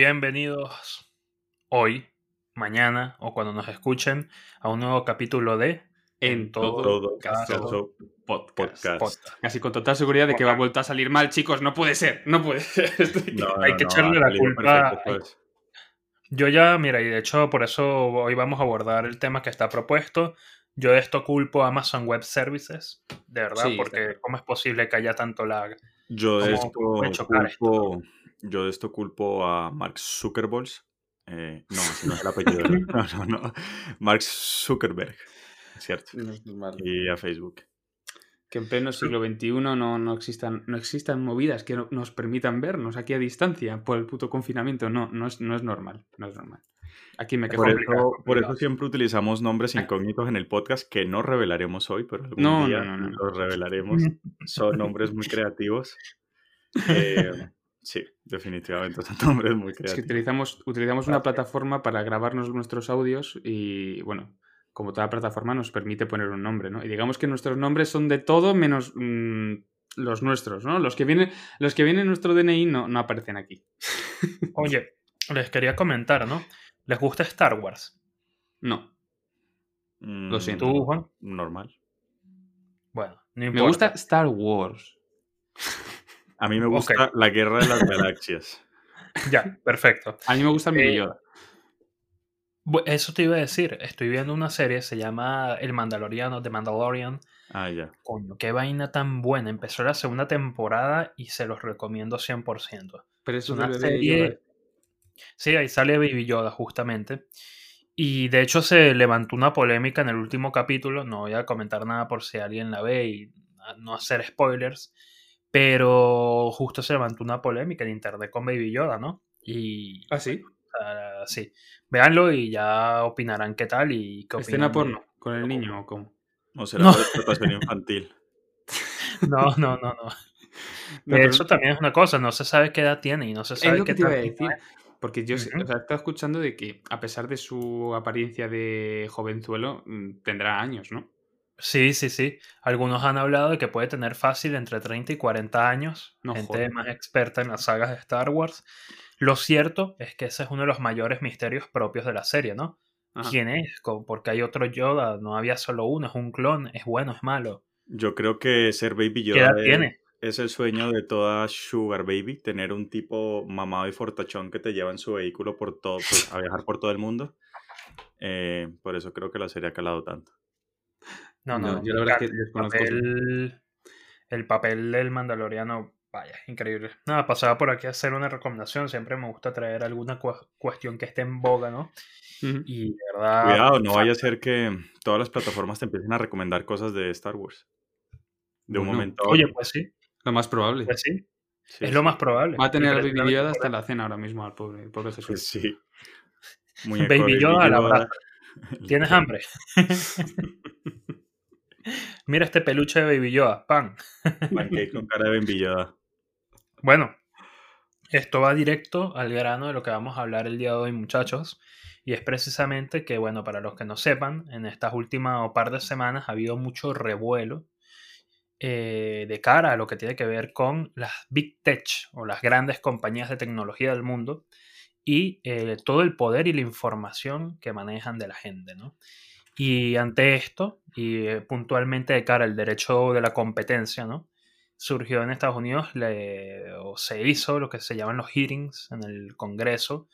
Bienvenidos hoy, mañana o cuando nos escuchen a un nuevo capítulo de En todo, Todo caso, caso podcast. podcast. podcast. Casi con total seguridad de que va a volver a salir mal, chicos. No puede ser, no puede ser. Estoy- No, Hay no, que no, echarle ha la culpa- perfecto, pues. Yo ya, mira, y de hecho por eso hoy vamos a abordar el tema que está propuesto. Yo de esto culpo a Amazon Web Services, de verdad, Sí, porque. ¿cómo es posible que haya tanto lag? Yo de ¿Cómo esto chocar esto? Yo de esto culpo a Mark Zuckerberg. Eh, no, ese no es el apellido. No, no, no. Mark Zuckerberg, cierto. No es normal. Y a Facebook. Que en pleno siglo XXI no, no, existan, no existan movidas que no- nos permitan vernos aquí a distancia por el puto confinamiento. No, no es, no es normal. No es normal. Aquí me quedo Por eso, por eso siempre utilizamos nombres incógnitos en el podcast que no revelaremos hoy, pero algún No, día no, no, no. los revelaremos. Son nombres muy creativos. Eh, sí, definitivamente son nombres muy Es que creativos. utilizamos, utilizamos una plataforma para grabarnos nuestros audios y, bueno, como toda plataforma nos permite poner un nombre, ¿no? Y digamos que nuestros nombres son de todo menos mm, los nuestros, ¿no? Los que vienen, los que vienen en nuestro DNI no, no aparecen aquí. Oye, les quería comentar, ¿no? ¿Les gusta Star Wars? No. Mm, siento. ¿Tú, Juan? Normal. Bueno, no Me importa. gusta Star Wars. A mí me gusta la guerra de las galaxias. Ya, perfecto. A mí me gusta el Eh, Baby Yoda. Eso te iba a decir. Estoy viendo una serie, se llama El Mandaloriano, The Mandalorian. Ah, ya. Coño, qué vaina tan buena. Empezó la segunda temporada y se los recomiendo 100%. Pero Es eso una serie. Sí, ahí sale Baby Yoda, justamente. Y de hecho se levantó una polémica en el último capítulo. No voy a comentar nada por si alguien la ve y a- no hacer spoilers. Pero justo se levantó una polémica en internet con Baby Yoda, ¿no? Y Ah, sí. sí. Véanlo y ya opinarán qué tal y qué Escena de- porno con el niño o cómo. O será No. por explotación infantil. No, no, no, no. No, pero- hecho también es una cosa, no se sabe qué edad tiene y no se Es sabe lo qué que te iba a decir. Porque yo o sea, he estado escuchando de que, a pesar de su apariencia de jovenzuelo, mm, tendrá años, ¿no? Sí, sí, sí. Algunos han hablado de que puede tener fácil entre 30 y 40 años. No gente más experta en las sagas de Star Wars. Lo cierto es que ese es uno de los mayores misterios propios de la serie, ¿no? Ajá. ¿Quién es? Porque hay otro Yoda, no había solo uno, es un clon, es bueno, es malo. Yo creo que ser Baby ¿Qué edad Yoda es, tiene? es el sueño de toda Sugar Baby, tener un tipo mamado y fortachón que te lleva en su vehículo por todo, pues, a viajar por todo el mundo. Eh, por eso creo que la serie ha calado tanto. No, no, yo la verdad es que desconozco. papel, el papel del Mandaloriano, vaya, increíble. Nada, pasaba por aquí a hacer una recomendación. Siempre me gusta traer alguna cu- cuestión que esté en boga, ¿no? Y de verdad. Cuidado, no vaya a ser que todas las plataformas te empiecen a recomendar cosas de Star Wars. De un momento a Oye, otro. pues sí, Lo más probable. pues sí. Sí, es lo más probable. Va a tener Baby Yoda hasta la cena ahora mismo, al pobre, el pobre Jesús. Pues sí. Muñeco Baby Yoda a la brasa. ¿Tienes hambre? Mira este peluche de Baby Yoda, pan. Pancake con cara de Baby Yoda. Bueno, esto va directo al grano de lo que vamos a hablar el día de hoy, muchachos. Y es precisamente que, bueno, para los que no sepan, en estas últimas par de semanas ha habido mucho revuelo eh, de cara a lo que tiene que ver con las Big Tech o las grandes compañías de tecnología del mundo y eh, todo el poder y la información que manejan de la gente, ¿no? Y ante esto, y eh, puntualmente de cara al derecho de la competencia, ¿no? surgió en Estados Unidos o se hizo lo que se llaman los hearings en el Congreso,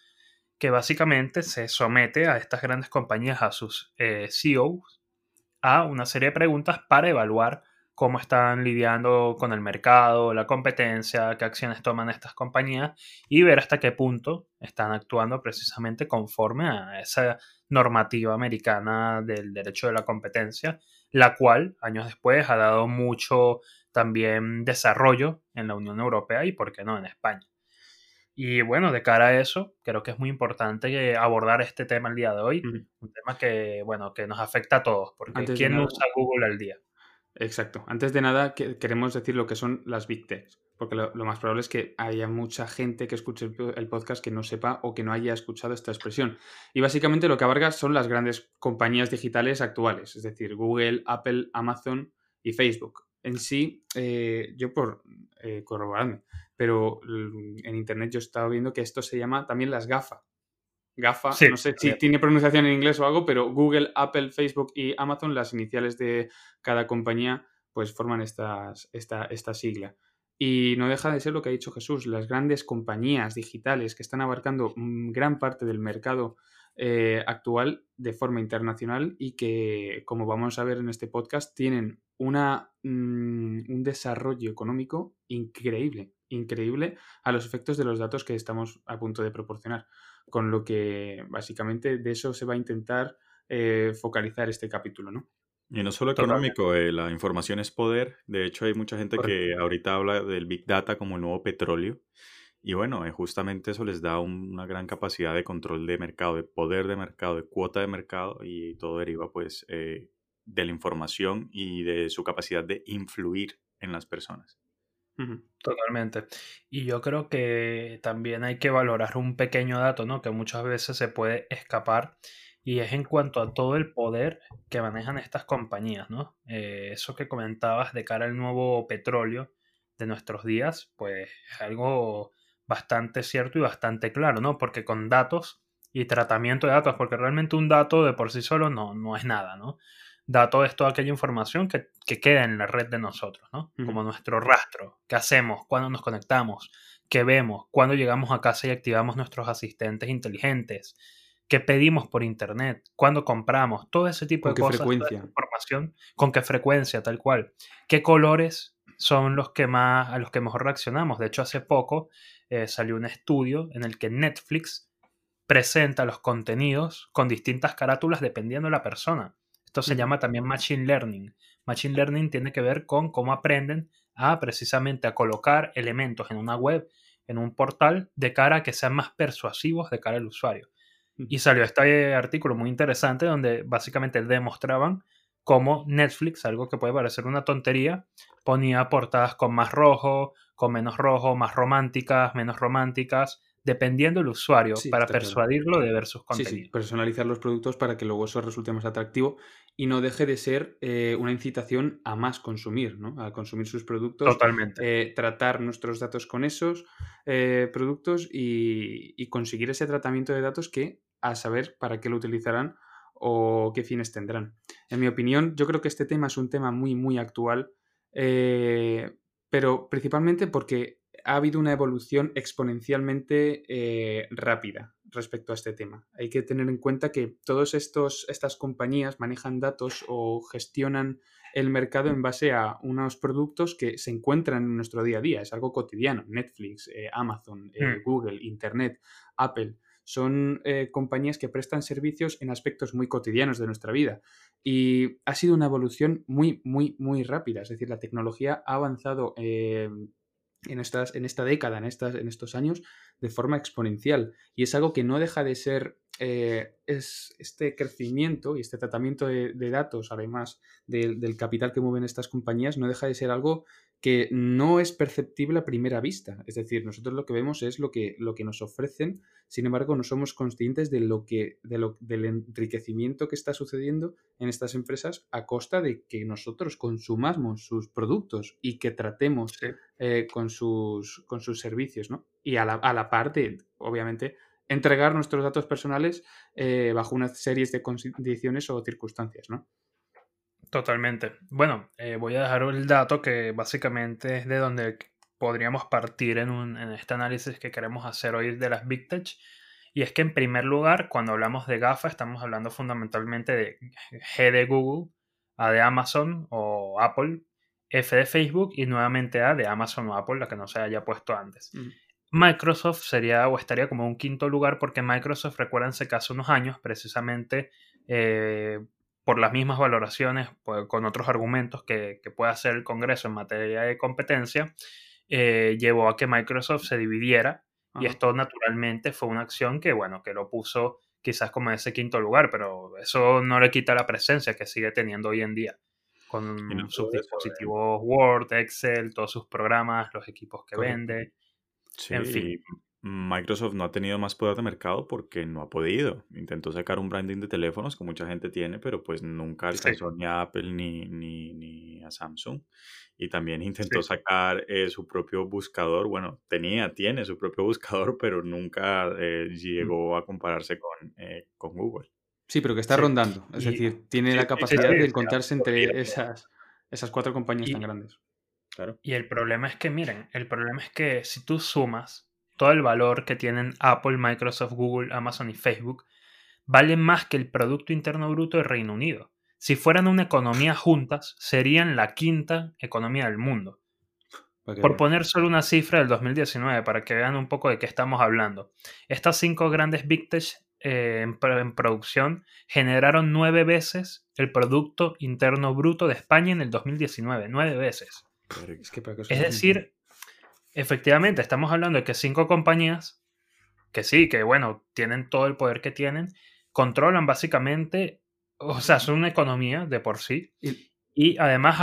que básicamente se somete a estas grandes compañías, a sus eh, CEOs, a una serie de preguntas para evaluar cómo están lidiando con el mercado, la competencia, qué acciones toman estas compañías y ver hasta qué punto están actuando precisamente conforme a esa normativa americana del derecho de la competencia, la cual años después ha dado mucho también desarrollo en la Unión Europea y, por qué no, en España. Y bueno, de cara a eso, creo que es muy importante abordar este tema el día de hoy, un tema que, bueno, que nos afecta a todos, porque Antes ¿quién no usa Google al día? Exacto. Antes de nada, que- queremos decir lo que son las Big Techs. Porque lo, más probable es que haya mucha gente que escuche el, po- el podcast que no sepa o que no haya escuchado esta expresión. Y básicamente lo que abarca son las grandes compañías digitales actuales, es decir, Google, Apple, Amazon y Facebook. En sí, eh, yo por eh, corroborarme, pero en internet yo estaba viendo que esto se llama también las GAFA. GAFA, no sé si tiene pronunciación en inglés o algo, pero Google, Apple, Facebook y Amazon, las iniciales de cada compañía, pues forman estas, esta, esta sigla. Y no deja de ser lo que ha dicho Jesús, las grandes compañías digitales que están abarcando gran parte del mercado eh, actual de forma internacional y que, como vamos a ver en este podcast, tienen una, mm, un desarrollo económico increíble, increíble a los efectos de los datos que estamos a punto de proporcionar. Con lo que básicamente de eso se va a intentar eh, focalizar este capítulo, ¿no? Y no solo económico, eh, la información es poder. De hecho, hay mucha gente que ahorita habla del Big Data como el nuevo petróleo. Y bueno, eh, justamente eso les da una gran capacidad de control de mercado, de poder de mercado, de cuota de mercado y todo deriva pues eh, de la información y de su capacidad de influir en las personas. Totalmente. Y yo creo que también hay que valorar un pequeño dato, ¿no? Que muchas veces se puede escapar y es en cuanto a todo el poder que manejan estas compañías, ¿no? Eh, eso que comentabas de cara al nuevo petróleo de nuestros días, pues es algo bastante cierto y bastante claro, ¿no? Porque con datos y tratamiento de datos, porque realmente un dato de por sí solo no, no es nada, ¿no? Dato es toda aquella información que, queda en la red de nosotros, ¿no? Como nuestro rastro, qué hacemos, cuándo nos conectamos, qué vemos, cuándo llegamos a casa y activamos nuestros asistentes inteligentes, qué pedimos por internet, cuándo compramos, todo ese tipo de cosas, frecuencia? información, con qué frecuencia, tal cual, qué colores son los que más a los que mejor reaccionamos. De hecho, hace poco eh, salió un estudio en el que Netflix presenta los contenidos con distintas carátulas dependiendo de la persona. Esto se llama también Machine Learning. Machine Learning tiene que ver con cómo aprenden a precisamente a colocar elementos en una web, en un portal, de cara a que sean más persuasivos de cara al usuario. Y salió este artículo muy interesante donde básicamente demostraban cómo Netflix, algo que puede parecer una tontería, ponía portadas con más rojo, con menos rojo, más románticas, menos románticas, dependiendo del usuario, para persuadirlo de ver sus contenidos. Sí, sí, personalizar los productos para que luego eso resulte más atractivo y no deje de ser eh, una incitación a más consumir, ¿no? A consumir sus productos. Totalmente. Eh, tratar nuestros datos con esos eh, productos y, y, conseguir ese tratamiento de datos que a saber para qué lo utilizarán o qué fines tendrán. En mi opinión, yo creo que este tema es un tema muy, muy actual, eh, pero principalmente porque ha habido una evolución exponencialmente eh, rápida respecto a este tema. Hay que tener en cuenta que todas estas compañías manejan datos o gestionan el mercado en base a unos productos que se encuentran en nuestro día a día. Es algo cotidiano. Netflix, eh, Amazon, hmm. Google, Internet, Apple son eh, compañías que prestan servicios en aspectos muy cotidianos de nuestra vida. Y ha sido una evolución muy, muy, muy rápida. Es decir, la tecnología ha avanzado eh, en, estas, en esta década, en, estas, en estos años, de forma exponencial. Y es algo que no deja de ser eh, es este crecimiento y este tratamiento de, datos, además del capital que mueven estas compañías, no deja de ser algo que no es perceptible a primera vista. Es decir, nosotros lo que vemos es lo que, lo que nos ofrecen, sin embargo, no somos conscientes de lo que, de lo, del enriquecimiento que está sucediendo en estas empresas a costa de que nosotros consumamos sus productos y que tratemos eh, con, sus, con sus servicios, ¿no? Y a la, a la par obviamente, entregar nuestros datos personales eh, bajo una serie de condiciones o circunstancias, ¿no? Totalmente. Bueno, eh, voy a dejar el dato que básicamente es de donde podríamos partir en, un, en este análisis que queremos hacer hoy de las Big Tech. Y es que en primer lugar, cuando hablamos de GAFA, estamos hablando fundamentalmente de G de Google, A de Amazon o Apple, F de Facebook y nuevamente A de Amazon o Apple, la que no se haya puesto antes. Mm. Microsoft sería o estaría como un quinto lugar porque Microsoft, recuérdense que hace unos años, precisamente eh, por las mismas valoraciones, pues, con otros argumentos que, puede hacer el Congreso en materia de competencia, eh, llevó a que Microsoft se dividiera y esto naturalmente fue una acción que, bueno, que lo puso quizás como en ese quinto lugar, pero eso no le quita la presencia que sigue teniendo hoy en día con sus dispositivos Word, Excel, todos sus programas, los equipos que vende. Sí, en fin. Microsoft no ha tenido más poder de mercado porque no ha podido. Intentó sacar un branding de teléfonos que mucha gente tiene, pero pues nunca alcanzó ni a Apple ni, ni, a Samsung. Y también intentó sacar eh, su propio buscador. Bueno, tenía, tiene su propio buscador, pero nunca eh, llegó a compararse con, eh, con Google. Sí, pero que está rondando. Es decir, tiene la capacidad de encontrarse entre esas, esas cuatro compañías tan grandes. Claro. Y el problema es que, miren, el problema es que si tú sumas todo el valor que tienen Apple, Microsoft, Google, Amazon y Facebook, valen más que el Producto Interno Bruto del Reino Unido. Si fueran una economía juntas, serían la quinta economía del mundo. Por poner solo una cifra del 2019, para que vean un poco de qué estamos hablando. Estas cinco grandes Big Tech eh, en, en, producción generaron nueve veces el Producto Interno Bruto de España en el 2019. Nueve veces. Es decir, efectivamente, estamos hablando de que cinco compañías, que sí, que bueno, tienen todo el poder que tienen, controlan básicamente, o sea, son una economía de por sí. Y, además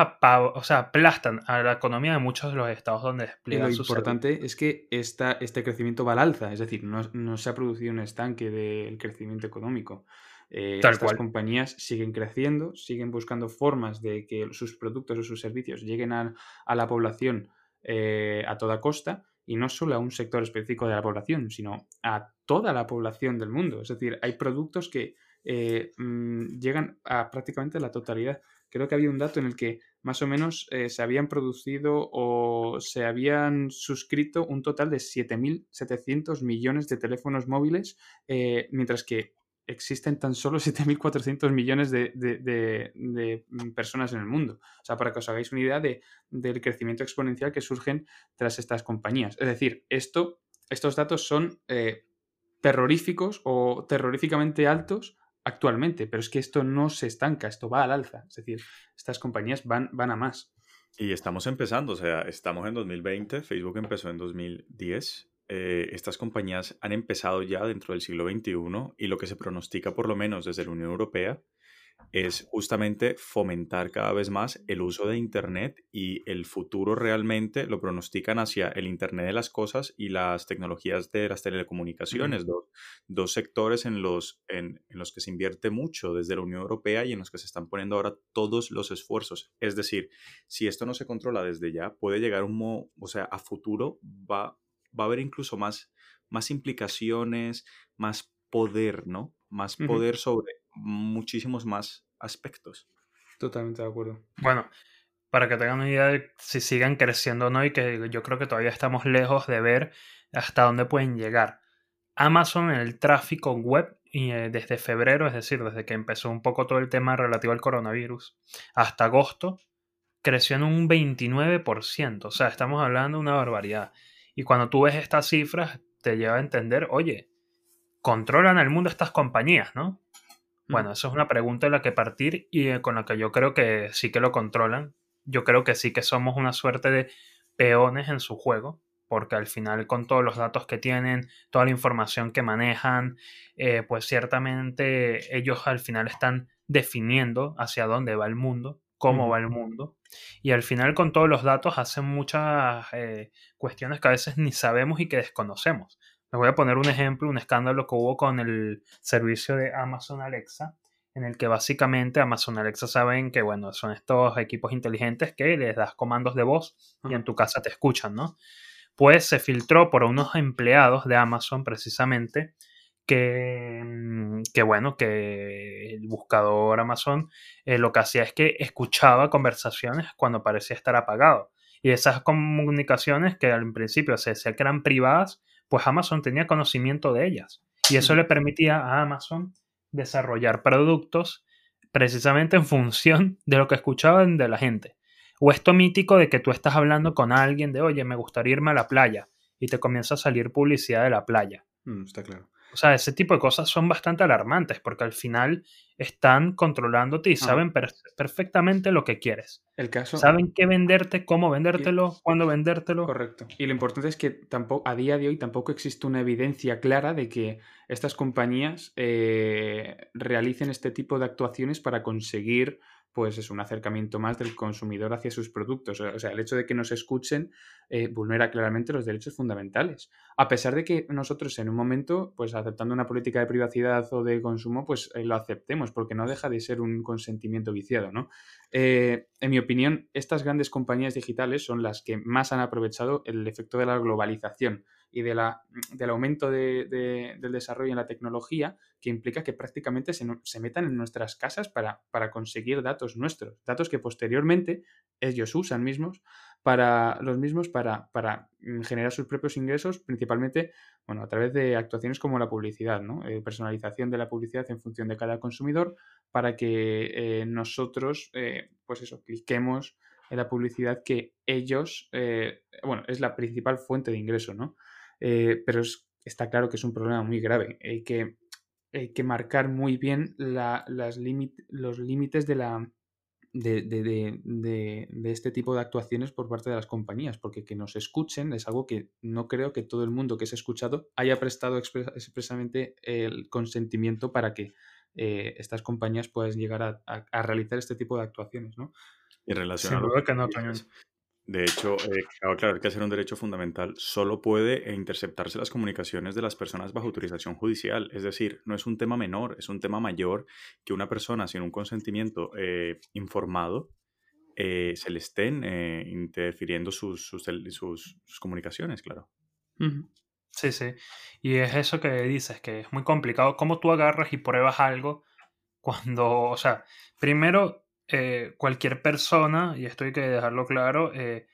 o sea, aplastan a la economía de muchos de los estados donde despliegan y lo importante es que esta, este crecimiento va al alza, es decir, no, se ha producido un estanque del crecimiento económico. Eh, estas compañías siguen creciendo, siguen buscando formas de que sus productos o sus servicios lleguen a, a la población eh, a toda costa y no solo a un sector específico de la población, sino a toda la población del mundo. Es decir, hay productos que eh, mm, llegan a prácticamente la totalidad. Creo que había un dato en el que más o menos eh, se habían producido o se habían suscrito un total de 7.700 millones de teléfonos móviles, mientras que existen tan solo 7.400 millones de, mm, personas en el mundo. O sea, para que os hagáis una idea de, del crecimiento exponencial que surgen tras estas compañías. Es decir, esto, estos datos son eh, terroríficos o terroríficamente altos actualmente, pero es que esto no se estanca, esto va al alza. Es decir, estas compañías van, van a más. Y estamos empezando, o sea, estamos en 2020, Facebook empezó en 2010 eh, estas compañías han empezado ya dentro del siglo XXI y lo que se pronostica, por lo menos desde la Unión Europea, es justamente fomentar cada vez más el uso de Internet y el futuro realmente lo pronostican hacia el Internet de las cosas y las tecnologías de las telecomunicaciones, dos, sectores en los, en, los que se invierte mucho desde la Unión Europea y en los que se están poniendo ahora todos los esfuerzos. Es decir, si esto no se controla desde ya, puede llegar un, o sea, a futuro va va a haber incluso más, más implicaciones, más poder, ¿no? Más poder sobre muchísimos más aspectos. Totalmente de acuerdo. Bueno, para que tengan una idea de si siguen creciendo o no, y que yo creo que todavía estamos lejos de ver hasta dónde pueden llegar. Amazon en el tráfico web y, eh, desde febrero, es decir, desde que empezó un poco todo el tema relativo al coronavirus, hasta agosto, creció en un 29%. O sea, estamos hablando de una barbaridad. Y cuando tú ves estas cifras, te lleva a entender, oye, ¿controlan el mundo estas compañías, no? Mm. Bueno, eso es una pregunta en la que partir y eh, con la que yo creo que sí que lo controlan. Yo creo que sí que somos una suerte de peones en su juego, porque al final con todos los datos que tienen, toda la información que manejan, eh, pues ciertamente ellos al final están definiendo hacia dónde va el mundo cómo va el mundo. Y al final con todos los datos hacen muchas eh, cuestiones que a veces ni sabemos y que desconocemos. Les voy a poner un ejemplo, un escándalo que hubo con el servicio de Amazon Alexa, en el que básicamente Amazon Alexa saben que, bueno, son estos equipos inteligentes que les das comandos de voz y en tu casa te escuchan, ¿no? Pues se filtró por unos empleados de Amazon precisamente Mm, que, bueno, que el buscador Amazon eh, lo que hacía es que escuchaba conversaciones cuando parecía estar apagado. Y esas comunicaciones que al principio se decía que eran privadas, pues Amazon tenía conocimiento de ellas. Y eso le permitía a Amazon desarrollar productos precisamente en función de lo que escuchaban de la gente. O esto mítico de que tú estás hablando con alguien de, oye, me gustaría irme a la playa, y te comienza a salir publicidad de la playa. Mm, está claro. O sea, ese tipo de cosas son bastante alarmantes porque al final están controlándote y saben perfectamente lo que quieres. El caso... Saben qué venderte, cómo vendértelo, cuándo vendértelo. Correcto. Y lo importante es que tampoco, a día de hoy tampoco existe una evidencia clara de que estas compañías eh, realicen este tipo de actuaciones para conseguir pues es un acercamiento más del consumidor hacia sus productos. O sea, el hecho de que nos escuchen eh, vulnera claramente los derechos fundamentales. A pesar de que nosotros en un momento, pues aceptando una política de privacidad o de consumo, pues eh, lo aceptemos, porque no deja de ser un consentimiento viciado, ¿no? Eh, en mi opinión, estas grandes compañías digitales son las que más han aprovechado el efecto de la globalización y de la, del aumento de, del desarrollo en la tecnología que implica que prácticamente se, se metan en nuestras casas para, para, conseguir datos nuestros, datos que posteriormente ellos usan mismos para los mismos para, para mm, generar sus propios ingresos, principalmente bueno, a través de actuaciones como la publicidad, ¿no? Eh, personalización de la publicidad en función de cada consumidor para que eh, nosotros, eh, pues eso, cliquemos en la publicidad que ellos, bueno, es la principal fuente de ingreso, ¿no? Pero está claro que es un problema muy grave. Hay que, hay que marcar muy bien las los límites de, la, de, de, de, este tipo de actuaciones por parte de las compañías, porque que nos escuchen es algo que no creo que todo el mundo que se ha escuchado haya prestado expresamente el consentimiento para que eh, estas compañías puedan llegar a, a, realizar este tipo de actuaciones, ¿no? Y relacionado que no, de hecho, eh, claro, que hacer un derecho fundamental solo puede eh, interceptarse las comunicaciones de las personas bajo autorización judicial. Es decir, no es un tema menor, es un tema mayor que una persona sin un consentimiento eh, informado se le estén interfiriendo sus, sus, sus, comunicaciones, claro. Sí, sí. Y es eso que dices, que es muy complicado. ¿Cómo tú agarras y pruebas algo cuando, o sea, primero eh, cualquier persona, y esto hay que dejarlo claro, eh,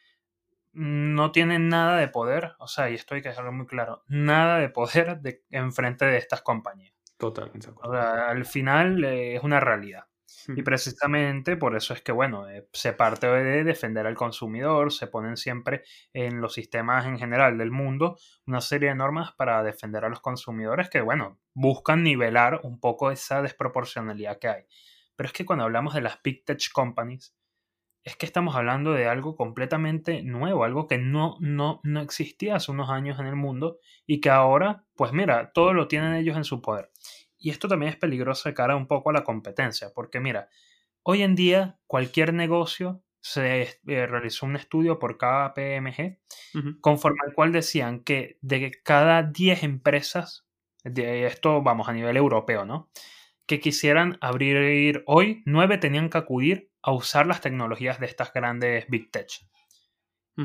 no tiene nada de poder, o sea, y esto hay que dejarlo muy claro, nada de poder de, enfrente de estas compañías. Totalmente. O sea, al final eh, es una realidad. Y precisamente por eso es que, bueno, se parte de defender al consumidor, se ponen siempre en los sistemas en general del mundo una serie de normas para defender a los consumidores que, bueno, buscan nivelar un poco esa desproporcionalidad que hay. Pero es que cuando hablamos de las Big Tech Companies, es que estamos hablando de algo completamente nuevo, algo que no, no, no existía hace unos años en el mundo y que ahora, pues mira, todo lo tienen ellos en su poder. Y esto también es peligroso de cara un poco a la competencia, porque mira, hoy en día cualquier negocio se eh, realizó un estudio por cada PMG, conforme al cual decían que de cada 10 empresas, de esto vamos a nivel europeo, ¿no? Que quisieran abrir hoy, nueve tenían que acudir a usar las tecnologías de estas grandes Big Tech.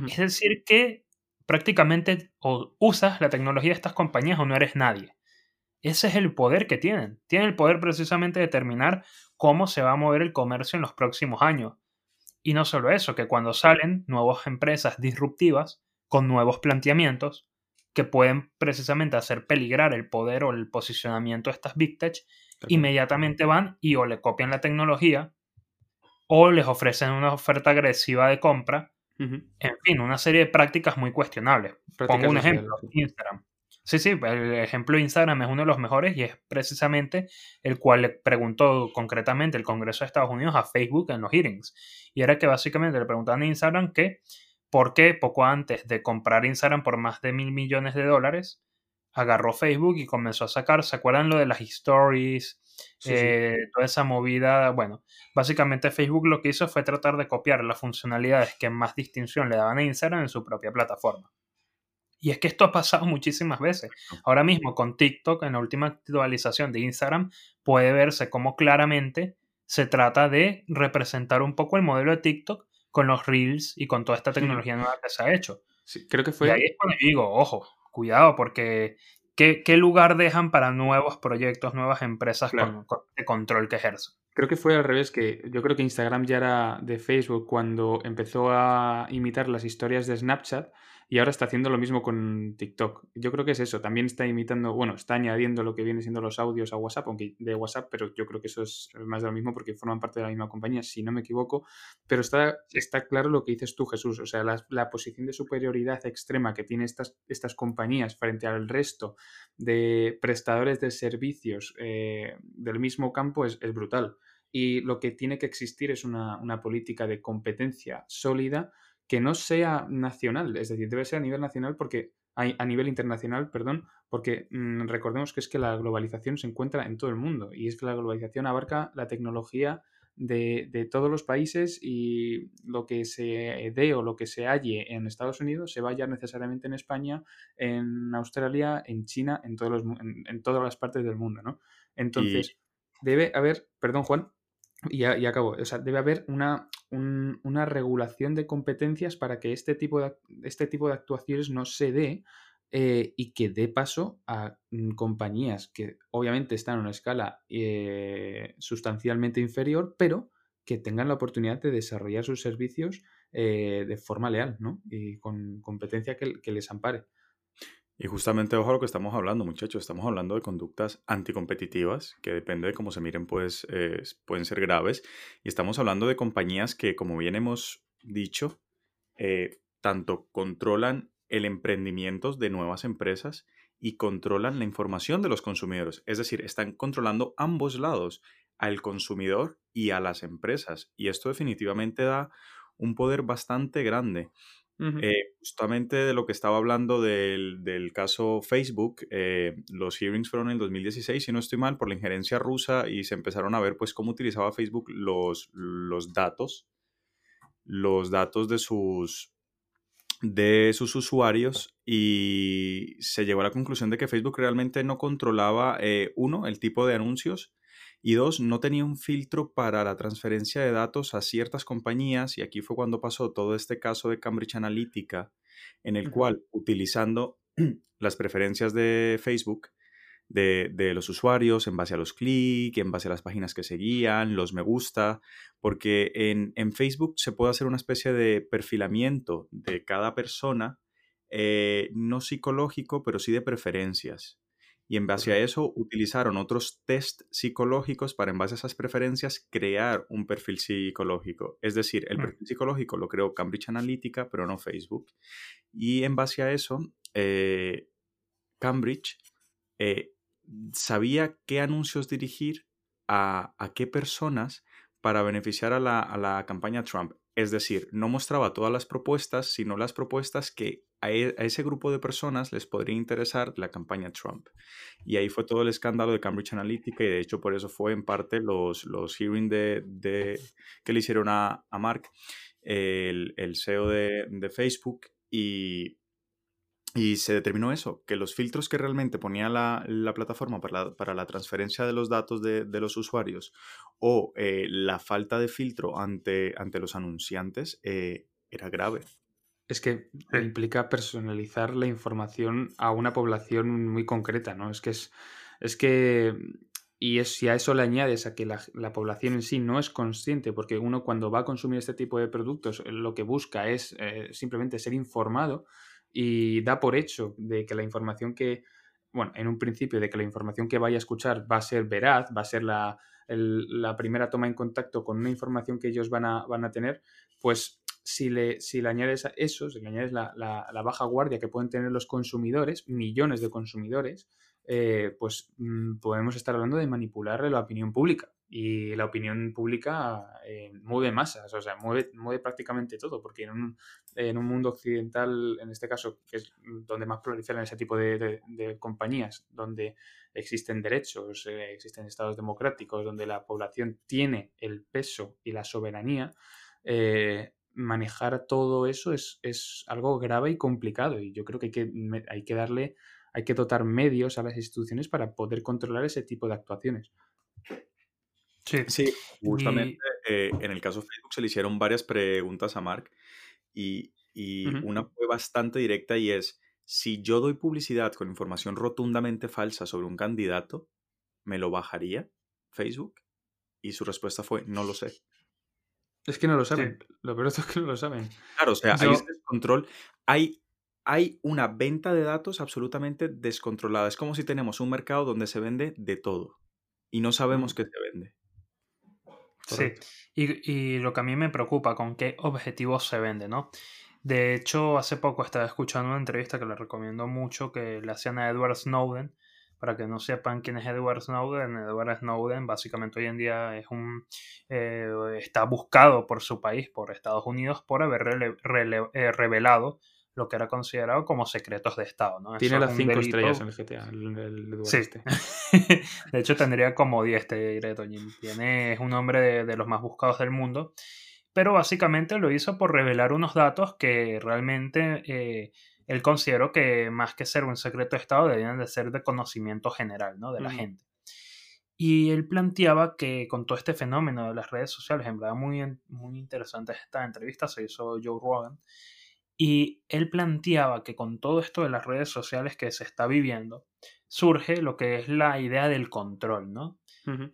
Es decir, que prácticamente o usas la tecnología de estas compañías o no eres nadie. Ese es el poder que tienen. Tienen el poder precisamente de determinar cómo se va a mover el comercio en los próximos años. Y no solo eso, que cuando salen nuevas empresas disruptivas con nuevos planteamientos que pueden precisamente hacer peligrar el poder o el posicionamiento de estas Big Tech, inmediatamente van y o le copian la tecnología o les ofrecen una oferta agresiva de compra. En fin, una serie de prácticas muy cuestionables. Pongo un ejemplo, Instagram. Sí, sí, el ejemplo de Instagram es uno de los mejores y es precisamente el cual le preguntó concretamente el Congreso de Estados Unidos a Facebook en los hearings. Y era que básicamente le preguntaban a Instagram que por qué poco antes de comprar Instagram por más de mil millones de dólares, agarró Facebook y comenzó a sacar, ¿se acuerdan lo de las stories? Eh, toda esa movida, bueno, básicamente Facebook lo que hizo fue tratar de copiar las funcionalidades que más distinción le daban a Instagram en su propia plataforma. Y es que esto ha pasado muchísimas veces. Ahora mismo con TikTok, en la última actualización de Instagram, puede verse cómo claramente se trata de representar un poco el modelo de TikTok con los Reels y con toda esta tecnología nueva que se ha hecho. Sí, creo que fue. Y ahí es cuando digo, ojo, cuidado, porque ¿qué, lugar dejan para nuevos proyectos, nuevas empresas con, de control que ejercen? Creo que fue al revés, que yo creo que Instagram ya era de Facebook cuando empezó a imitar las historias de Snapchat y ahora está haciendo lo mismo con TikTok. Yo creo que es eso. También está imitando, bueno, está añadiendo lo que viene siendo los audios a WhatsApp, aunque de WhatsApp, pero yo creo que eso es más de lo mismo porque forman parte de la misma compañía, si no me equivoco. Pero está, está claro lo que dices tú, Jesús. O sea, la, posición de superioridad extrema que tienen estas, estas compañías frente al resto de prestadores de servicios eh, del mismo campo es, es brutal. Y lo que tiene que existir es una, una política de competencia sólida que no sea nacional, es decir, debe ser a nivel nacional porque a nivel internacional, perdón, porque mm, recordemos que es que la globalización se encuentra en todo el mundo y es que la globalización abarca la tecnología de, todos los países y lo que se dé o lo que se halle en Estados Unidos se vaya necesariamente en España, en Australia, en China, en, todos los, en, todas las partes del mundo, ¿no? Entonces, debe haber, perdón Juan, y ya, acabo, o sea, debe haber una, una regulación de competencias para que este tipo de, este tipo de actuaciones no se dé eh, y que dé paso a mm, compañías que obviamente están en una escala eh, sustancialmente inferior, pero que tengan la oportunidad de desarrollar sus servicios eh, de forma leal ¿no? y con competencia que, les ampare. Y justamente ojo a lo que estamos hablando, muchachos. Estamos hablando de conductas anticompetitivas, que depende de cómo se miren, pues pueden ser graves. Y estamos hablando de compañías que, como bien hemos dicho, tanto controlan el emprendimiento de nuevas empresas y controlan la información de los consumidores. Es decir, están controlando ambos lados, al consumidor y a las empresas. Y esto definitivamente da un poder bastante grande. Eh, justamente de lo que estaba hablando del, caso Facebook, eh, los hearings fueron en el 2016, si no estoy mal, por la injerencia rusa y se empezaron a ver pues cómo utilizaba Facebook los, los datos, los datos de sus, de sus usuarios y se llegó a la conclusión de que Facebook realmente no controlaba, eh, uno, el tipo de anuncios y dos, no tenía un filtro para la transferencia de datos a ciertas compañías y aquí fue cuando pasó todo este caso de Cambridge Analytica en el cual utilizando las preferencias de Facebook de, los usuarios en base a los clics, en base a las páginas que seguían, los me gusta, porque en, Facebook se puede hacer una especie de perfilamiento de cada persona, eh, no psicológico, pero sí de preferencias. Y en base a eso utilizaron otros test psicológicos para en base a esas preferencias crear un perfil psicológico. Es decir, el mm. perfil psicológico lo creó Cambridge Analytica, pero no Facebook. Y en base a eso, eh, Cambridge eh, sabía qué anuncios dirigir a, qué personas para beneficiar a la, campaña Trump. Es decir, no mostraba todas las propuestas, sino las propuestas que a, e, ese grupo de personas les podría interesar la campaña Trump. Y ahí fue todo el escándalo de Cambridge Analytica y de hecho por eso fue en parte los, los hearings de, que le hicieron a, Mark, el, el CEO de, de Facebook, y y se determinó eso, que los filtros que realmente ponía la, plataforma para la, transferencia de los datos de, los usuarios o eh, la falta de filtro ante, ante los anunciantes eh, era grave. Es que implica personalizar la información a una población muy concreta, ¿no? Es que es, es que y si a eso le añades a que la, población en sí no es consciente, porque uno cuando va a consumir este tipo de productos lo que busca es eh, simplemente ser informado, y da por hecho de que la información que, bueno, en un principio de que la información que vaya a escuchar va a ser veraz, va a ser la, primera toma en contacto con una información que ellos van a, van a tener, pues si le, si le añades a eso, si le añades la, la, baja guardia que pueden tener los consumidores, millones de consumidores, eh, pues mm, podemos estar hablando de manipular la opinión pública. Y la opinión pública eh, mueve masas, o sea, mueve, mueve prácticamente todo, porque en un, en un, mundo occidental, en este caso, que es donde más proliferan ese tipo de, compañías, donde existen derechos, eh, existen estados democráticos, donde la población tiene el peso y la soberanía, eh, manejar todo eso es, es, algo grave y complicado, y yo creo que hay que, hay que darle, hay que dotar medios a las instituciones para poder controlar ese tipo de actuaciones. Sí, justamente eh, en el caso de Facebook se le hicieron varias preguntas a Mark y, una fue bastante directa y es, si yo doy publicidad con información rotundamente falsa sobre un candidato, ¿me lo bajaría Facebook? Y su respuesta fue, no lo sé. Es que no lo saben. Lo peor es que no lo saben. Claro, o sea, hay este control. Hay, hay una venta de datos absolutamente descontrolada. Es como si tenemos un mercado donde se vende de todo y no sabemos qué se vende. Sí, y, lo que a mí me preocupa, con qué objetivos se vende, ¿no? De hecho, hace poco estaba escuchando una entrevista que le recomiendo mucho que le hacían a Edward Snowden. Para que no sepan quién es Edward Snowden, Edward Snowden básicamente hoy en día es un eh, está buscado por su país, por Estados Unidos, por haber eh, revelado lo que era considerado como secretos de Estado. ¿no? Tiene las cinco estrellas en el GTA, el, sí. este. de hecho, tendría como 10, te diré, Tiene, es un hombre de, los más buscados del mundo, pero básicamente lo hizo por revelar unos datos que realmente eh, él consideró que más que ser un secreto de Estado debían de ser de conocimiento general ¿no? de la gente. Y él planteaba que con todo este fenómeno de las redes sociales, en verdad muy, muy interesante esta entrevista, se hizo Joe Rogan, y él planteaba que con todo esto de las redes sociales que se está viviendo, surge lo que es la idea del control, ¿no?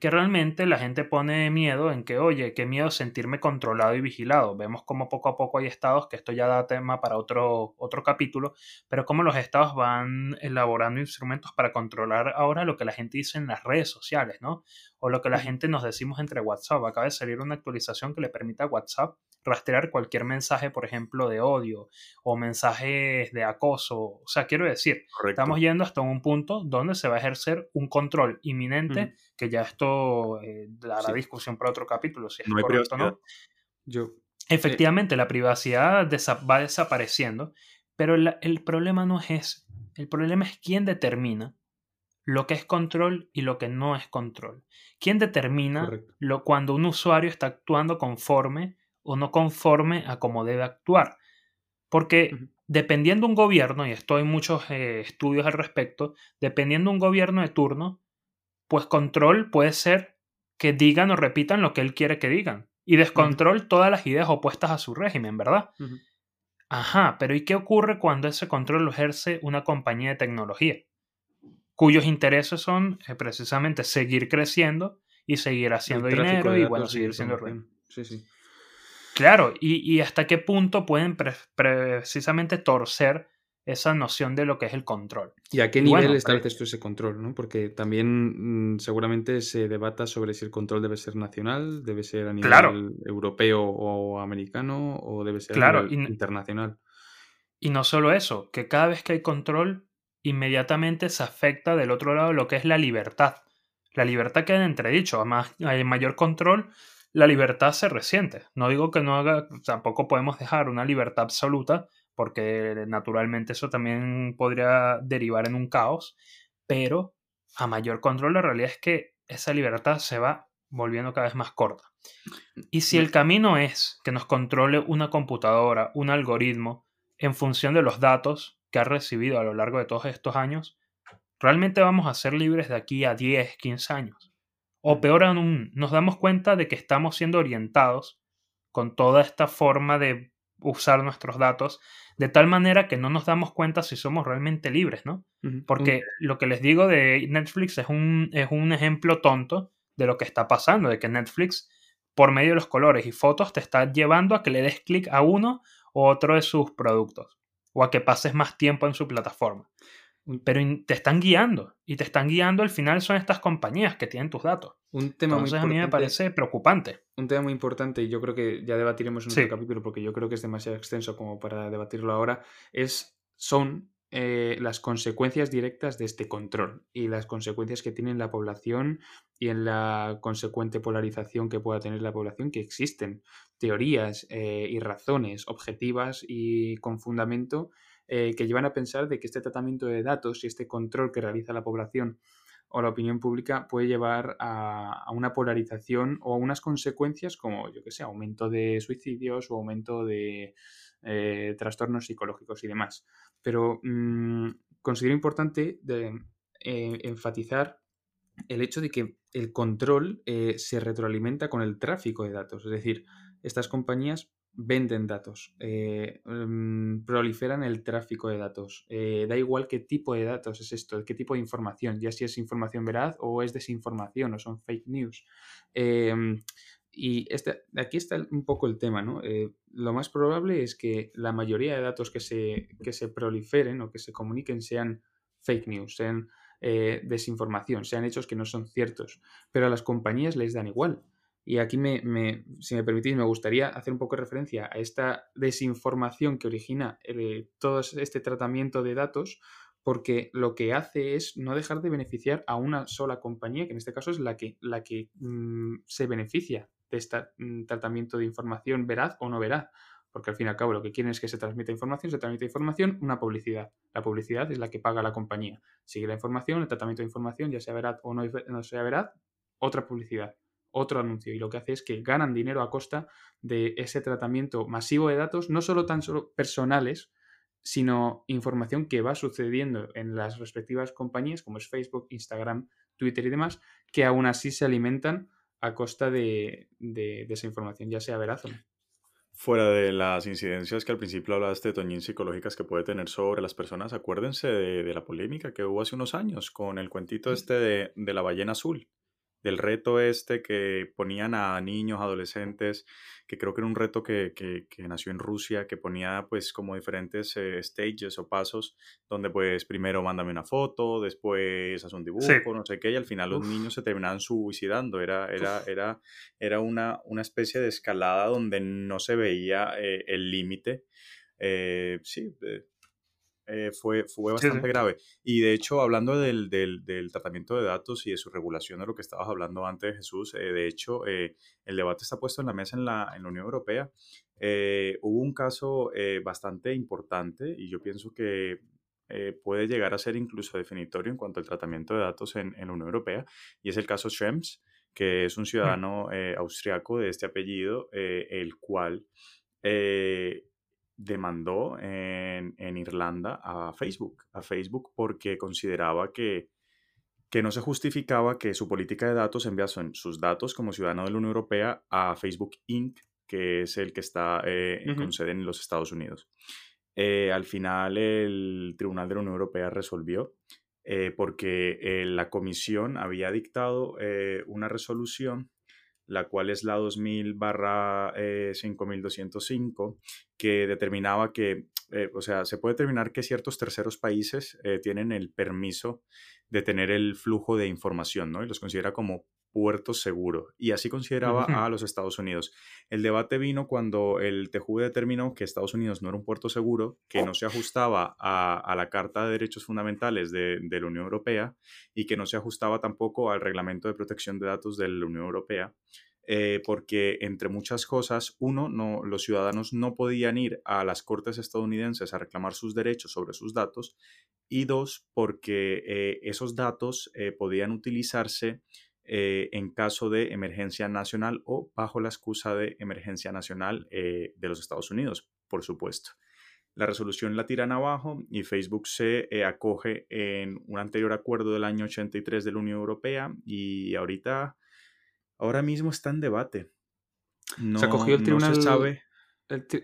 Que realmente la gente pone miedo en que, oye, qué miedo sentirme controlado y vigilado. Vemos como poco a poco hay estados, que esto ya da tema para otro, otro capítulo, pero cómo los estados van elaborando instrumentos para controlar ahora lo que la gente dice en las redes sociales, ¿no? O lo que la gente nos decimos entre WhatsApp. Acaba de salir una actualización que le permite a WhatsApp rastrear cualquier mensaje, por ejemplo, de odio o mensajes de acoso. O sea, quiero decir, estamos yendo hasta un punto donde se va a ejercer un control inminente, que ya esto eh, dará discusión para otro capítulo, si es correcto o no. Yo, Efectivamente, la privacidad va desapareciendo, pero el problema no es ese. El problema es quién determina lo que es control y lo que no es control. ¿Quién determina lo, cuando un usuario está actuando conforme o no conforme a cómo debe actuar. Porque dependiendo un gobierno, y esto hay muchos eh, estudios al respecto, dependiendo un gobierno de turno, pues control puede ser que digan o repitan lo que él quiere que digan. Y descontrol todas las ideas opuestas a su régimen, ¿verdad? Ajá, pero ¿y qué ocurre cuando ese control lo ejerce una compañía de tecnología? Cuyos intereses son eh, precisamente seguir creciendo y seguir haciendo dinero y bueno, seguir siendo rey. Sí, sí. Claro, y, hasta qué punto pueden precisamente torcer esa noción de lo que es el control. ¿Y a qué nivel está establece esto ese control? ¿no? Porque también mm, seguramente se debata sobre si el control debe ser nacional, debe ser a nivel europeo o americano, o debe ser a nivel internacional. Y no solo eso, que cada vez que hay control, inmediatamente se afecta del otro lado lo que es la libertad. La libertad queda en entredicho. Además, hay mayor control, la libertad se resiente. No digo que no haga, tampoco podemos dejar una libertad absoluta, porque naturalmente eso también podría derivar en un caos, pero a mayor control la realidad es que esa libertad se va volviendo cada vez más corta. Y si el camino es que nos controle una computadora, un algoritmo, en función de los datos que ha recibido a lo largo de todos estos años, realmente vamos a ser libres de aquí a 10, 15 años. O peor aún, nos damos cuenta de que estamos siendo orientados con toda esta forma de usar nuestros datos de tal manera que no nos damos cuenta si somos realmente libres, ¿no? Porque lo que les digo de Netflix es un, es un ejemplo tonto de lo que está pasando, de que Netflix, por medio de los colores y fotos, te está llevando a que le des clic a uno otro de sus productos o a que pases más tiempo en su plataforma pero te están guiando y te están guiando al final son estas compañías que tienen tus datos. Un tema Entonces a mí me parece preocupante. Un tema muy importante y yo creo que ya debatiremos en otro capítulo porque yo creo que es demasiado extenso como para debatirlo ahora, es son eh, las consecuencias directas de este control y las consecuencias que tiene la población y en la consecuente polarización que pueda tener la población, que existen teorías eh, y razones objetivas y con fundamento eh, que llevan a pensar de que este tratamiento de datos y este control que realiza la población o la opinión pública puede llevar a, una polarización o a unas consecuencias como, yo que sé, aumento de suicidios o aumento de eh, trastornos psicológicos y demás. Pero mm, considero importante eh, enfatizar el hecho de que el control se retroalimenta con el tráfico de datos. Es decir, estas compañías venden datos, eh, mm, proliferan el tráfico de datos. Eh, da igual qué tipo de datos es esto, qué tipo de información, ya si es información veraz o es desinformación o son fake news. Em, y este, aquí está un poco el tema, ¿no? Eh, lo más probable es que la mayoría de datos que se, que se proliferen o que se comuniquen sean fake news, sean desinformación, sean hechos que no son ciertos, pero a las compañías les dan igual. Y aquí, me, si me permitís, me gustaría hacer un poco de referencia a esta desinformación que origina eh, todo este tratamiento de datos, porque lo que hace es no dejar de beneficiar a una sola compañía, que en este caso es la que, la que mm, se beneficia de este mm, tratamiento de información veraz o no veraz. porque al fin y al cabo lo que quieren es que se transmita información, se transmite información, una publicidad. La publicidad es la que paga la compañía. Sigue la información, el tratamiento de información, ya sea veraz o no, no sea veraz, otra publicidad, otro anuncio. Y lo que hace es que ganan dinero a costa de ese tratamiento masivo de datos, no solo tan solo personales, sino información que va sucediendo en las respectivas compañías, como es Facebook, Instagram, Twitter y demás, que aún así se alimentan a costa de, de esa información, ya sea veraz o no. Fuera de las incidencias que al principio hablaste, Toñín, psicológicas que puede tener sobre las personas, acuérdense de, la polémica que hubo hace unos años con el cuentito este de, de la ballena azul del reto este que ponían a niños, adolescentes, que creo que era un reto que, nació en Rusia, que ponía pues como diferentes eh, stages o pasos, donde pues primero mándame una foto, después haz un dibujo, no sé qué, y al final los niños se terminaban suicidando. Era, era, era, era una, una especie de escalada donde no se veía eh, el límite. Eh, sí, eh, fue, fue bastante grave. Y de hecho, hablando del, del, del, tratamiento de datos y de su regulación de lo que estabas hablando antes, Jesús, eh, de hecho, eh, el debate está puesto en la mesa en la, en la Unión Europea. hubo un caso bastante importante y yo pienso que puede llegar a ser incluso definitorio en cuanto al tratamiento de datos en, en la Unión Europea, y es el caso Schrems, que es un mm. ciudadano austriaco de este apellido, el cual demandó en, en, Irlanda a Facebook, a Facebook porque consideraba que, que no se justificaba que su política de datos enviase sus datos como ciudadano de la Unión Europea a Facebook Inc., que es el que está eh, con sede en los Estados Unidos. Eh, al final el Tribunal de la Unión Europea resolvió eh, porque la comisión había dictado una resolución la cual es la 2000 barra 5205, eh, que determinaba que, eh, o sea, se puede determinar que ciertos terceros países eh, tienen el permiso de tener el flujo de información, ¿no? Y los considera como puerto seguro. Y así consideraba a los Estados Unidos. El debate vino cuando el TJUE determinó que Estados Unidos no era un puerto seguro, que no se ajustaba a, la Carta de Derechos Fundamentales de, de, la Unión Europea y que no se ajustaba tampoco al Reglamento de Protección de Datos de la Unión Europea. Eh, porque entre muchas cosas, uno, no, los ciudadanos no podían ir a las cortes estadounidenses a reclamar sus derechos sobre sus datos, y dos, porque eh, esos datos eh, podían utilizarse en caso de emergencia nacional o bajo la excusa de emergencia nacional de los Estados Unidos, por supuesto. La resolución la tiran abajo y Facebook se acoge en un anterior acuerdo del año 83 de la Unión Europea y ahorita ahora mismo está en debate. No, se acogió el tribunal. se sabe.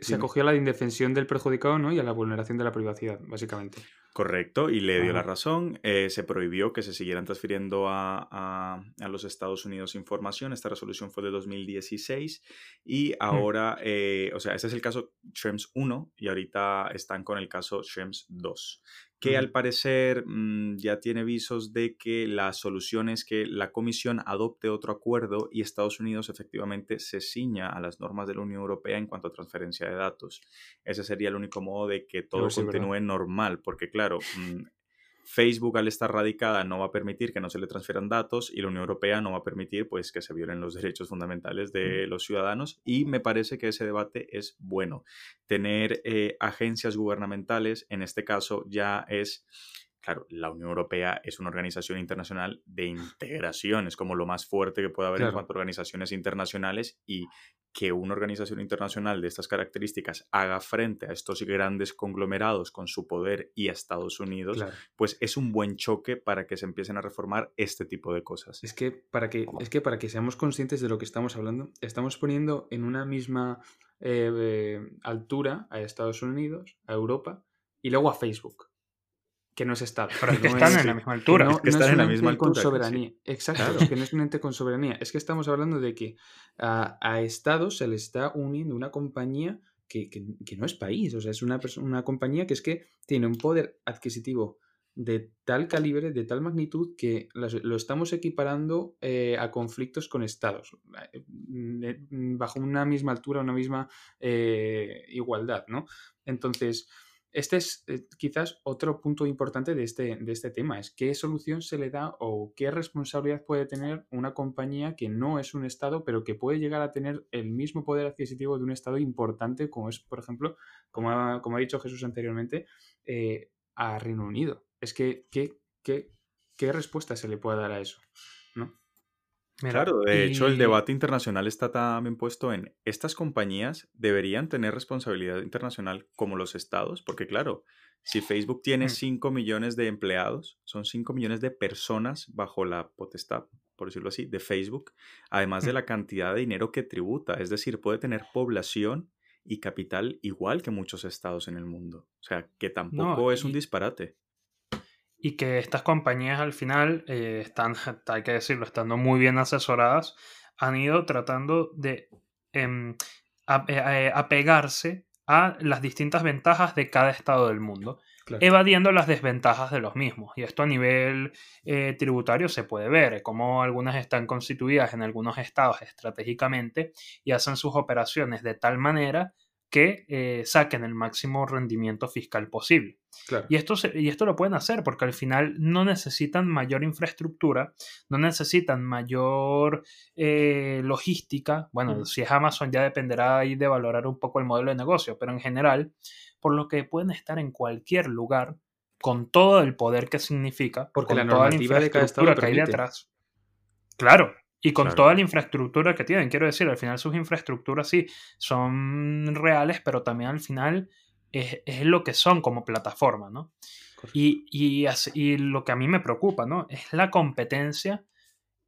se acogió a la indefensión del perjudicado ¿no? y a la vulneración de la privacidad, básicamente. Correcto, y le dio la razón. Eh, se prohibió que se siguieran transfiriendo a, a, los Estados Unidos información. Esta resolución fue de 2016 y hmm. ahora, eh, o sea, este es el caso Schrems 1 y ahorita están con el caso Schrems 2 que al parecer mm, ya tiene visos de que la solución es que la Comisión adopte otro acuerdo y Estados Unidos efectivamente se ciña a las normas de la Unión Europea en cuanto a transferencia de datos. Ese sería el único modo de que todo continúe normal, porque claro, mm, Facebook al estar radicada no va a permitir que no se le transfieran datos y la Unión Europea no va a permitir pues que se violen los derechos fundamentales de los ciudadanos y me parece que ese debate es bueno. Tener eh, agencias gubernamentales, en este caso ya es claro, la Unión Europea es una organización internacional de integración, es como lo más fuerte que puede haber en cuanto a organizaciones internacionales y que una organización internacional de estas características haga frente a estos grandes conglomerados con su poder y a Estados Unidos, pues es un buen choque para que se empiecen a reformar este tipo de cosas. Es que, para que, es que para que seamos conscientes de lo que estamos hablando, estamos poniendo en una misma eh, altura a Estados Unidos, a Europa y luego a Facebook que no es Estado. Pero que están en la misma altura. No, es en la misma altura. Con soberanía. Exacto, que no es un ente con soberanía. Es que estamos hablando de que a, a Estados se le está uniendo una compañía que, que, no es país. O sea, es una, una compañía que es que tiene un poder adquisitivo de tal calibre, de tal magnitud, que lo estamos equiparando eh, a conflictos con estados, eh, bajo una misma altura, una misma eh, igualdad, ¿no? Entonces, este es eh, quizás otro punto importante de este, de este tema, es qué solución se le da o qué responsabilidad puede tener una compañía que no es un Estado, pero que puede llegar a tener el mismo poder adquisitivo de un Estado importante, como es, por ejemplo, como ha, como ha dicho Jesús anteriormente, eh, a Reino Unido. Es que, ¿qué, qué, qué respuesta se le puede dar a eso? ¿no? Claro, de hecho el debate internacional está también puesto en estas compañías deberían tener responsabilidad internacional como los estados, porque claro, si Facebook tiene 5 mm. millones de empleados, son 5 millones de personas bajo la potestad, por decirlo así, de Facebook, además de mm. la cantidad de dinero que tributa, es decir, puede tener población y capital igual que muchos estados en el mundo. O sea, que tampoco es un disparate y que estas compañías al final eh, están, hay que decirlo, estando muy bien asesoradas, han ido tratando de em, eh, eh, apegarse a las distintas ventajas de cada estado del mundo, evadiendo las desventajas de los mismos. Y esto a nivel tributario se puede ver, como algunas están constituidas en algunos estados estratégicamente y hacen sus operaciones de tal manera que eh, saquen el máximo rendimiento fiscal posible. Y, esto y esto lo pueden hacer porque al final no necesitan mayor infraestructura, no necesitan mayor eh, logística. Bueno, si es Amazon ya dependerá ahí de valorar un poco el modelo de negocio, pero en general, por lo que pueden estar en cualquier lugar con todo el poder que significa, porque la normativa de cada estado que hay detrás. Claro, y con toda la infraestructura que tienen, quiero decir, al final sus infraestructuras sí son reales, pero también al final es, lo que son como plataforma, ¿no? Y, y, lo que a mí me preocupa, ¿no? Es la competencia,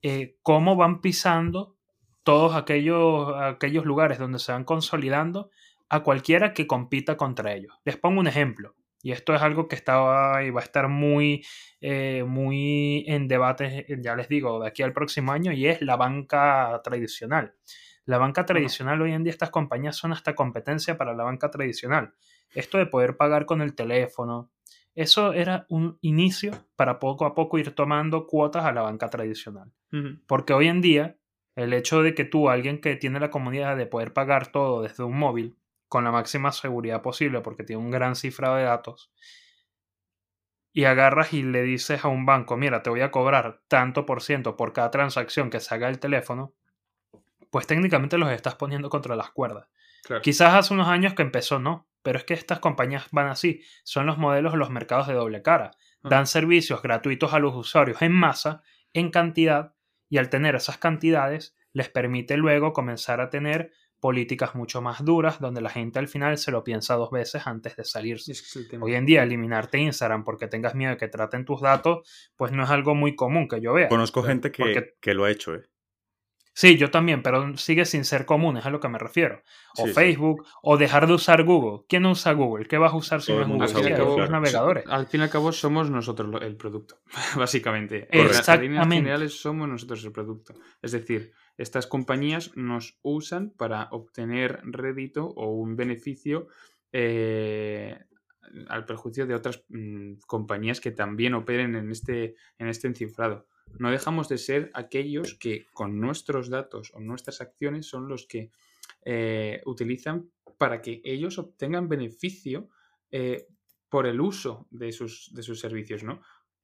eh, cómo van pisando todos aquellos, aquellos lugares donde se van consolidando a cualquiera que compita contra ellos. Les pongo un ejemplo. Y esto es algo que estaba y va a estar muy, eh, muy en debate, ya les digo, de aquí al próximo año, y es la banca tradicional. La banca tradicional hoy en día, estas compañías son hasta competencia para la banca tradicional. Esto de poder pagar con el teléfono, eso era un inicio para poco a poco ir tomando cuotas a la banca tradicional. Porque hoy en día, el hecho de que tú, alguien que tiene la comodidad de poder pagar todo desde un móvil, con la máxima seguridad posible porque tiene un gran cifrado de datos, y agarras y le dices a un banco, mira, te voy a cobrar tanto por ciento por cada transacción que se haga el teléfono, pues técnicamente los estás poniendo contra las cuerdas. Quizás hace unos años que empezó, no, pero es que estas compañías van así, son los modelos de los mercados de doble cara. Ah. Dan servicios gratuitos a los usuarios en masa, en cantidad, y al tener esas cantidades les permite luego comenzar a tener políticas mucho más duras donde la gente al final se lo piensa dos veces antes de salirse. Hoy en día eliminarte Instagram porque tengas miedo de que traten tus datos, pues no es algo muy común que yo vea. Conozco gente que, que lo ha hecho, ¿eh? Sí, yo también, pero sigue sin ser común, es a lo que me refiero. O Facebook, o dejar de usar Google. ¿Quién usa Google? ¿Qué vas a usar si no es Google? los navegadores. Al fin y al cabo somos nosotros el producto, básicamente. Exactamente. En generales somos nosotros el producto. Es decir, estas compañías nos usan para obtener rédito o un beneficio eh, al perjuicio de otras mm, compañías que también operen en este, en este encifrado no dejamos de ser aquellos que con nuestros datos o nuestras acciones son los que eh, utilizan para que ellos obtengan beneficio eh, por el uso de sus, de sus servicios, ¿no?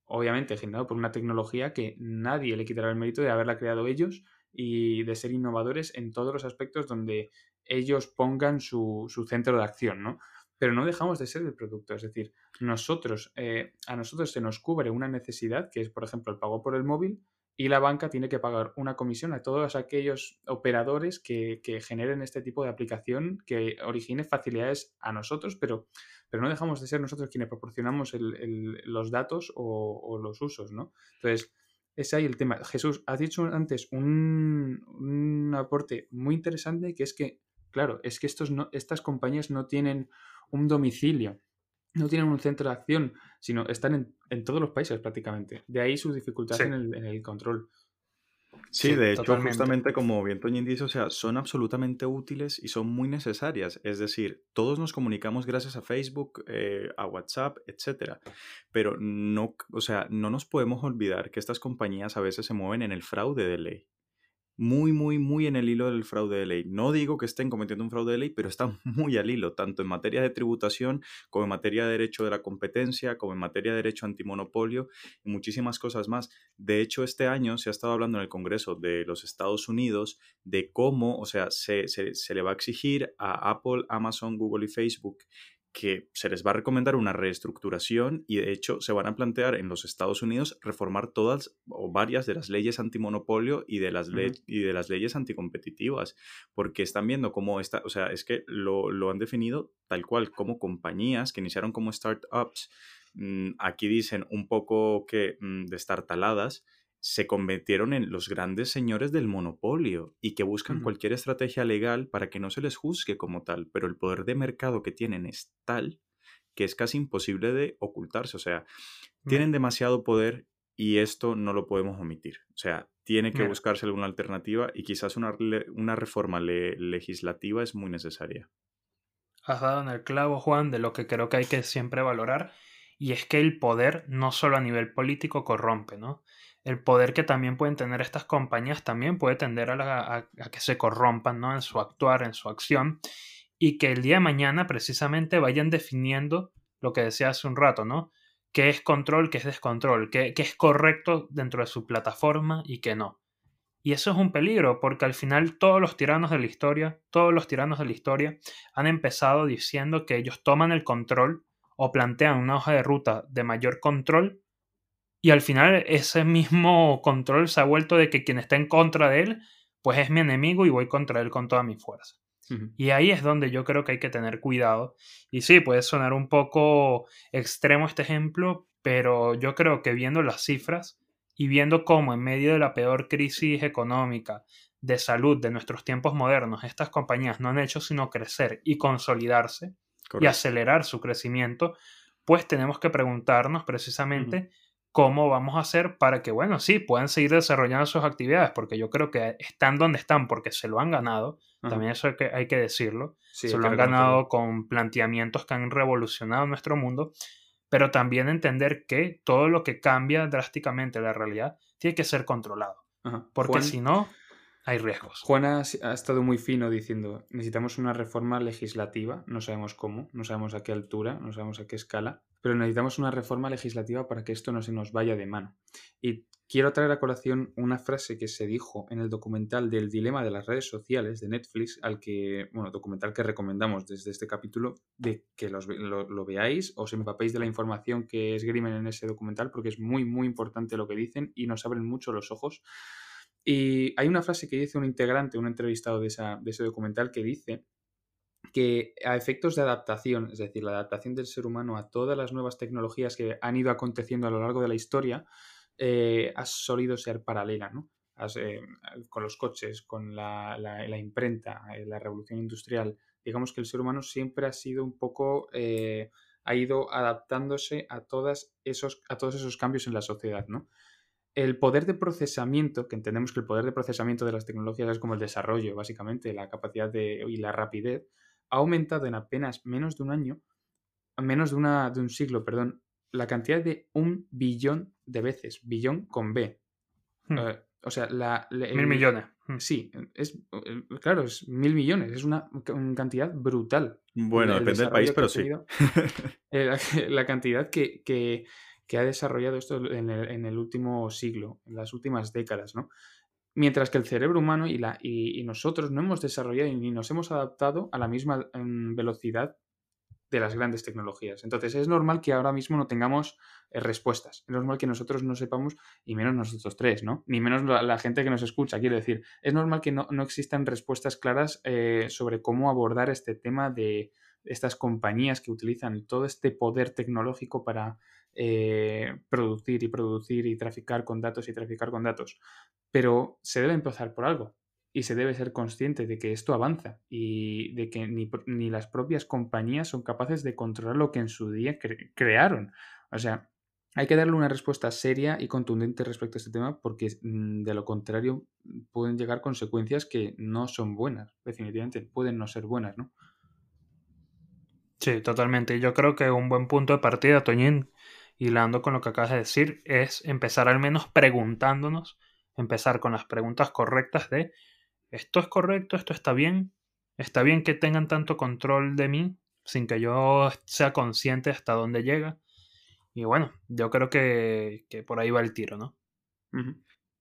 Obviamente generado por una tecnología que nadie le quitará el mérito de haberla creado ellos y de ser innovadores en todos los aspectos donde ellos pongan su, su centro de acción, ¿no? pero no dejamos de ser el producto. Es decir, nosotros, eh, a nosotros se nos cubre una necesidad, que es, por ejemplo, el pago por el móvil, y la banca tiene que pagar una comisión a todos aquellos operadores que, generen este tipo de aplicación que origine facilidades a nosotros, pero, pero no dejamos de ser nosotros quienes proporcionamos los datos o, los usos, ¿no? Entonces, ese ahí el tema. Jesús, has dicho antes un, un aporte muy interesante que es que, claro, es que estos no, estas compañías no tienen un domicilio, no tienen un centro de acción, sino están en, todos los países prácticamente. De ahí su dificultad en, el, control. Sí, de hecho, justamente como bien Toñín dice, o sea, son absolutamente útiles y son muy necesarias. Es decir, todos nos comunicamos gracias a Facebook, eh, a WhatsApp, etcétera. Pero no, o sea, no nos podemos olvidar que estas compañías a veces se mueven en el fraude de ley. Muy, muy, muy en el hilo del fraude de ley. No digo que estén cometiendo un fraude de ley, pero están muy al hilo, tanto en materia de tributación como en materia de derecho de la competencia, como en materia de derecho antimonopolio y muchísimas cosas más. De hecho, este año se ha estado hablando en el Congreso de los Estados Unidos de cómo, o sea, se, se le va a exigir a Apple, Amazon, Google y Facebook que se les va a recomendar una reestructuración y de hecho se van a plantear en los Estados Unidos reformar todas o varias de las leyes antimonopolio y de las, y de las leyes anticompetitivas, porque están viendo cómo está, o sea, es que lo, lo han definido tal cual como compañías que iniciaron como startups, mm, aquí dicen un poco que mm, destartaladas, se convirtieron en los grandes señores del monopolio y que buscan cualquier estrategia legal para que no se les juzgue como tal, pero el poder de mercado que tienen es tal que es casi imposible de ocultarse, o sea, tienen demasiado poder y esto no lo podemos omitir, o sea, tiene que buscarse alguna alternativa y quizás una, una reforma legislativa es muy necesaria. Has dado en el clavo, Juan, de lo que creo que hay que siempre valorar, y es que el poder no solo a nivel político corrompe, ¿no? El poder que también pueden tener estas compañías también puede tender a, que se corrompan ¿no? en su actuar, en su acción, y que el día de mañana precisamente vayan definiendo lo que decía hace un rato, ¿no? ¿Qué es control, qué es descontrol, qué, qué es correcto dentro de su plataforma y qué no? Y eso es un peligro, porque al final todos los tiranos de la historia, todos los tiranos de la historia han empezado diciendo que ellos toman el control o plantean una hoja de ruta de mayor control y al final ese mismo control se ha vuelto de que quien está en contra de él, pues es mi enemigo y voy contra él con toda mi fuerza. Y ahí es donde yo creo que hay que tener cuidado. Y sí, puede sonar un poco extremo este ejemplo, pero yo creo que viendo las cifras y viendo cómo en medio de la peor crisis económica, de salud de nuestros tiempos modernos, estas compañías no han hecho sino crecer y consolidarse y acelerar su crecimiento, pues tenemos que preguntarnos precisamente cómo vamos a hacer para que, bueno, sí, puedan seguir desarrollando sus actividades, porque yo creo que están donde están porque se lo han ganado, también eso hay que, hay que decirlo, se lo han ganado con planteamientos que han revolucionado nuestro mundo, pero también entender que todo lo que cambia drásticamente la realidad tiene que ser controlado, porque si no, hay riesgos. Juana ha estado muy fino diciendo, necesitamos una reforma legislativa, no sabemos cómo, no sabemos a qué altura, no sabemos a qué escala, pero necesitamos una reforma legislativa para que esto no se nos vaya de mano. Y quiero traer a colación una frase que se dijo en el documental del dilema de las redes sociales de Netflix, al que, bueno, documental que recomendamos desde este capítulo, de que lo, lo, veáis, os empapéis de la información que esgrimen en ese documental, porque es muy, muy importante lo que dicen y nos abren mucho los ojos. Y hay una frase que dice un integrante, un entrevistado de, esa, de ese documental, que dice que a efectos de adaptación, es decir, la adaptación del ser humano a todas las nuevas tecnologías que han ido aconteciendo a lo largo de la historia, eh, ha solido ser paralela, ¿no? Eh, con los coches, con la, imprenta, eh, la revolución industrial, digamos que el ser humano siempre ha sido un poco, ha ido adaptándose a, todos esos cambios en la sociedad. El poder de procesamiento, que entendemos que el poder de procesamiento de las tecnologías es como el desarrollo, básicamente, la capacidad de, y la rapidez, ha aumentado en apenas menos de un año, menos de, una, de un siglo, perdón, la cantidad de un billón de veces, billón con B. Hmm. Eh, o sea, la, mil millones. Hmm. Sí, es eh, claro, es mil millones, es una, cantidad brutal. Bueno, depende del país, pero sí. Eh, la, cantidad que, que, que, ha desarrollado esto en el, en el, último siglo, en las últimas décadas, ¿no? Mientras que el cerebro humano y, la, y, nosotros no hemos desarrollado ni nos hemos adaptado a la misma mm, velocidad de las grandes tecnologías. Entonces es normal que ahora mismo no tengamos eh, respuestas. Es normal que nosotros no sepamos, y menos nosotros tres, ¿no? Ni menos la, gente que nos escucha, quiero decir. Es normal que no, existan respuestas claras eh, sobre cómo abordar este tema de estas compañías que utilizan todo este poder tecnológico para eh, producir y producir y traficar con datos y traficar con datos. Pero se debe empezar por algo y se debe ser consciente de que esto avanza y de que ni, las propias compañías son capaces de controlar lo que en su día crearon. O sea, hay que darle una respuesta seria y contundente respecto a este tema porque mm, de lo contrario pueden llegar consecuencias que no son buenas, definitivamente, pueden no ser buenas, ¿no? Sí, totalmente. Yo creo que un buen punto de partida, Toñín, hilando con lo que acabas de decir, es empezar al menos preguntándonos empezar con las preguntas correctas de esto es correcto, esto está bien, está bien que tengan tanto control de mí sin que yo sea consciente hasta dónde llega. Y bueno, yo creo que, por ahí va el tiro, ¿no?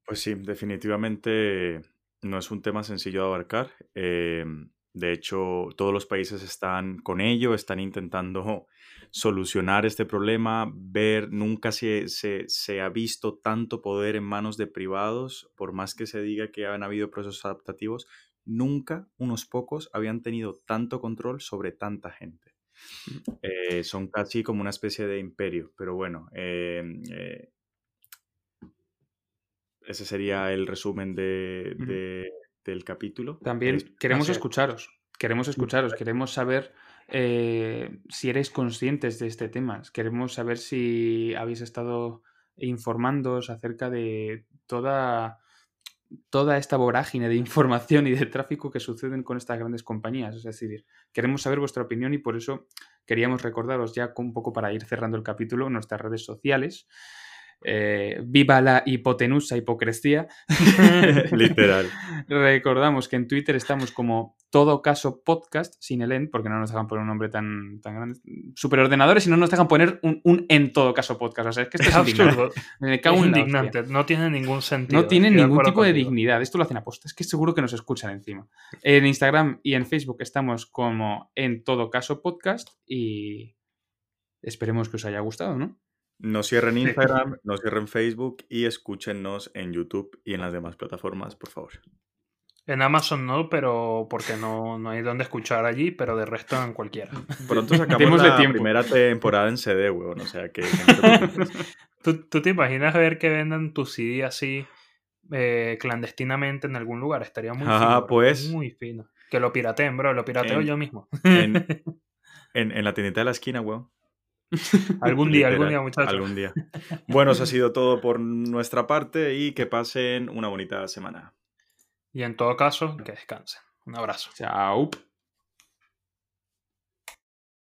Pues sí, definitivamente no es un tema sencillo de abarcar. Em, de hecho, todos los países están con ello, están intentando solucionar este problema, ver, nunca se, se, ha visto tanto poder en manos de privados, por más que se diga que han habido procesos adaptativos, nunca unos pocos habían tenido tanto control sobre tanta gente. Mm. Eh, son casi como una especie de imperio, pero bueno, em, eh, ese sería el resumen de, del capítulo. También queremos escucharos, queremos escucharos, queremos saber eh, si eres conscientes de este tema, queremos saber si habéis estado informándoos acerca de toda, toda esta vorágine de información y de tráfico que suceden con estas grandes compañías. Es decir, queremos saber vuestra opinión y por eso queríamos recordaros ya un poco para ir cerrando el capítulo nuestras redes sociales. Eh, viva la hipotenusa hipocresía. Literal. Recordamos que en Twitter estamos como todo caso podcast sin el en, porque no nos dejan poner un nombre tan, tan grande. Superordenadores y no nos dejan poner un, en todo caso podcast. O sea, es que esto es, absurdo. Me cago es indignante. No tiene ningún sentido. No tiene ningún tipo de dignidad. Esto lo hacen a posta. Es que seguro que nos escuchan encima. En Instagram y en Facebook estamos como en todo caso podcast y esperemos que os haya gustado, ¿no? No cierren Instagram, no cierren Facebook y escúchenos en YouTube y en las demás plataformas, por favor. En Amazon no, pero porque no, no hay donde escuchar allí, pero de resto en cualquiera. Pronto sacamos la primera temporada en CD, weón, o sea que... ¿Tú, ¿Tú, te imaginas ver que vendan tu CD así eh, clandestinamente en algún lugar? Estaría muy fino. pues... Muy fino. Que lo pirateen, bro, lo pirateo yo mismo. En, en, la tiendita de la esquina, weón. algún día, algún día, muchachos. Algún día. Bueno, eso ha sido todo por nuestra parte y que pasen una bonita semana. Y en todo caso, que descansen. Un abrazo. Chao.